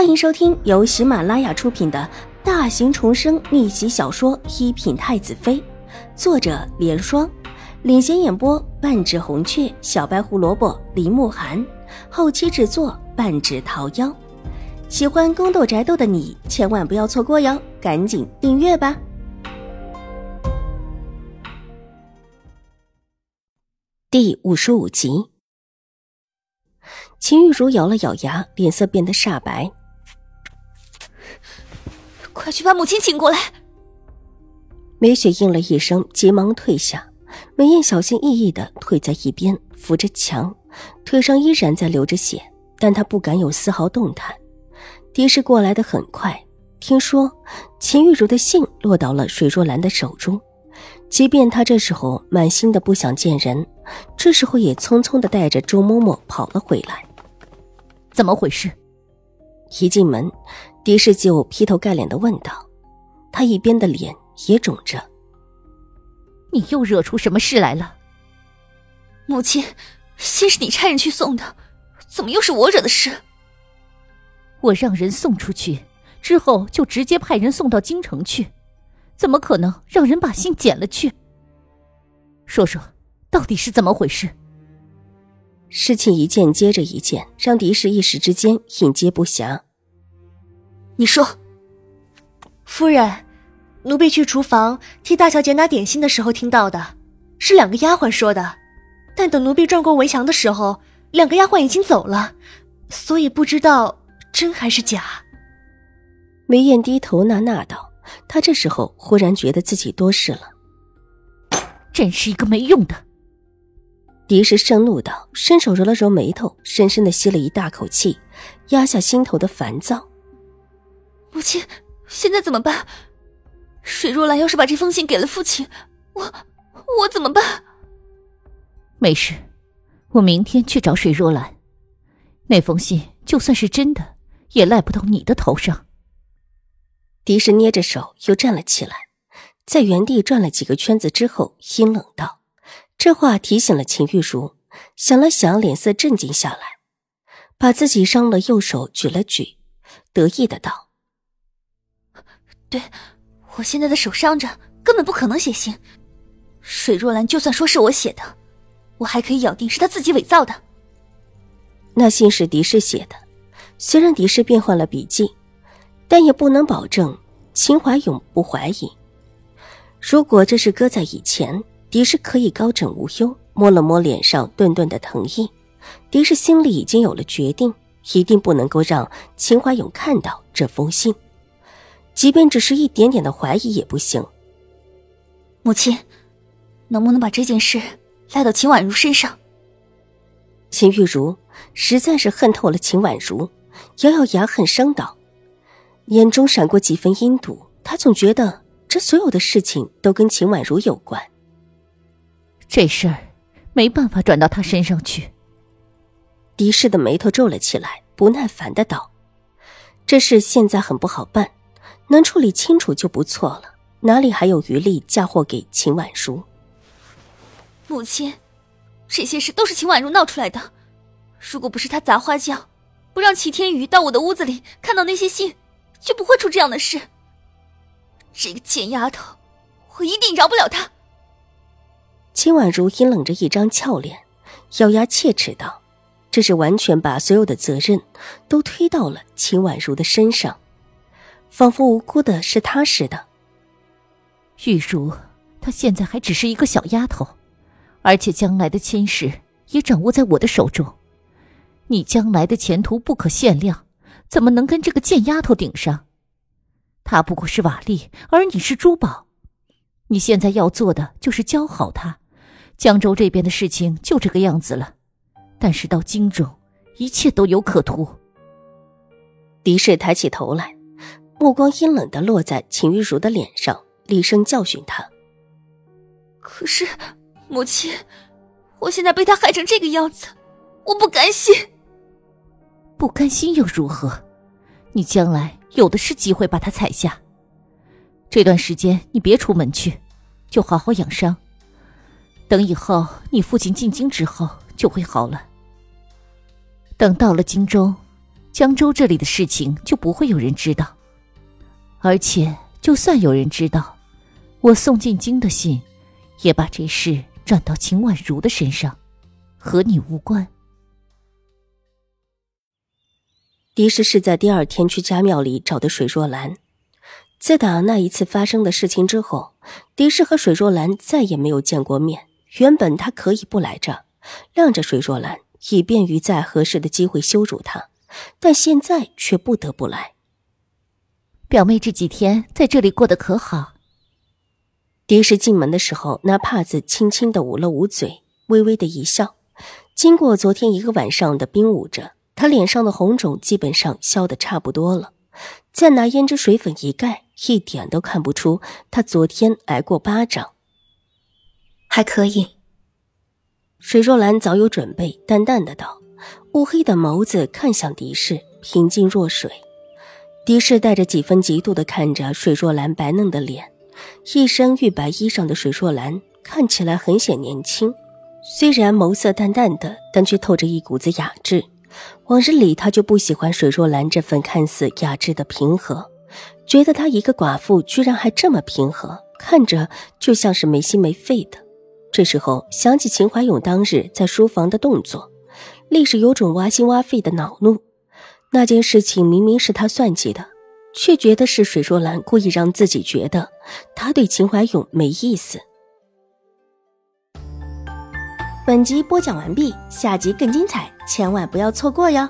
欢迎收听由喜马拉雅出品的大型重生逆袭小说《一品太子妃》，作者：莲霜，领衔演播：半指红雀、小白胡萝卜、林慕寒，后期制作：半指桃夭。喜欢宫斗宅斗的你千万不要错过哟，赶紧订阅吧！第五十五集。秦玉茹咬了咬牙，脸色变得煞白。快去把母亲请过来！梅雪应了一声，急忙退下。梅燕小心翼翼的退在一边，扶着墙，腿上依然在流着血，但她不敢有丝毫动弹。狄氏过来的很快，听说秦玉茹的信落到了水若兰的手中，即便她这时候满心的不想见人，这时候也匆匆的带着周嬷嬷跑了回来。怎么回事？一进门，狄氏就劈头盖脸的问道，他一边的脸也肿着。你又惹出什么事来了？母亲，信是你差人去送的，怎么又是我惹的事？我让人送出去之后，就直接派人送到京城去，怎么可能让人把信捡了去？说说，到底是怎么回事？事情一件接着一件，让狄氏一时之间应接不暇。你说，夫人，奴婢去厨房替大小姐拿点心的时候听到的，是两个丫鬟说的。但等奴婢转过围墙的时候，两个丫鬟已经走了，所以不知道真还是假。梅燕低头呐呐道：“她这时候忽然觉得自己多事了，真是一个没用的。”狄氏盛怒道，伸手揉了揉眉头，深深的吸了一大口气，压下心头的烦躁。母亲，现在怎么办？水若兰要是把这封信给了父亲，我我怎么办？没事，我明天去找水若兰。那封信就算是真的，也赖不到你的头上。狄氏捏着手，又站了起来，在原地转了几个圈子之后，阴冷道。这话提醒了秦玉茹，想了想，脸色镇静下来，把自己伤了右手举了举，得意的道：“对，我现在的手伤着，根本不可能写信。水若兰就算说是我写的，我还可以咬定是她自己伪造的。那信是狄氏写的，虽然狄氏变换了笔迹，但也不能保证秦怀勇不怀疑。如果这是搁在以前。”狄氏可以高枕无忧，摸了摸脸上顿顿的疼意，狄氏心里已经有了决定，一定不能够让秦怀勇看到这封信，即便只是一点点的怀疑也不行。母亲，能不能把这件事赖到秦婉如身上？秦玉茹实在是恨透了秦婉如，咬咬牙恨声道，眼中闪过几分阴毒。她总觉得这所有的事情都跟秦婉如有关。这事儿没办法转到他身上去。狄氏的眉头皱了起来，不耐烦的道：“这事现在很不好办，能处理清楚就不错了，哪里还有余力嫁祸给秦婉如？”母亲，这些事都是秦婉如闹出来的。如果不是她砸花轿，不让齐天宇到我的屋子里看到那些信，就不会出这样的事。这个贱丫头，我一定饶不了她。秦婉如阴冷着一张俏脸，咬牙切齿道：“这是完全把所有的责任都推到了秦婉如的身上，仿佛无辜的是她似的。”玉茹，她现在还只是一个小丫头，而且将来的亲事也掌握在我的手中。你将来的前途不可限量，怎么能跟这个贱丫头顶上？她不过是瓦砾，而你是珠宝。你现在要做的就是教好她。江州这边的事情就这个样子了，但是到荆州，一切都有可图。狄氏抬起头来，目光阴冷的落在秦玉茹的脸上，厉声教训她：“可是，母亲，我现在被他害成这个样子，我不甘心。不甘心又如何？你将来有的是机会把他踩下。这段时间你别出门去，就好好养伤。”等以后你父亲进京之后就会好了。等到了荆州，江州这里的事情就不会有人知道。而且，就算有人知道，我送进京的信，也把这事转到秦婉如的身上，和你无关。狄氏是在第二天去家庙里找的水若兰。自打那一次发生的事情之后，狄氏和水若兰再也没有见过面。原本他可以不来这，晾着水若兰，以便于在合适的机会羞辱她，但现在却不得不来。表妹这几天在这里过得可好？狄氏进门的时候，拿帕子轻轻的捂了捂嘴，微微的一笑。经过昨天一个晚上的冰捂着。他脸上的红肿基本上消的差不多了，再拿胭脂水粉一盖，一点都看不出他昨天挨过巴掌。还可以。水若兰早有准备，淡淡的道，乌黑的眸子看向狄氏，平静若水。狄氏带着几分嫉妒的看着水若兰白嫩的脸，一身玉白衣裳的水若兰看起来很显年轻，虽然眸色淡淡的，但却透着一股子雅致。往日里，他就不喜欢水若兰这份看似雅致的平和，觉得她一个寡妇居然还这么平和，看着就像是没心没肺的。这时候想起秦怀勇当日在书房的动作，立时有种挖心挖肺的恼怒。那件事情明明是他算计的，却觉得是水若兰故意让自己觉得他对秦怀勇没意思。本集播讲完毕，下集更精彩，千万不要错过哟。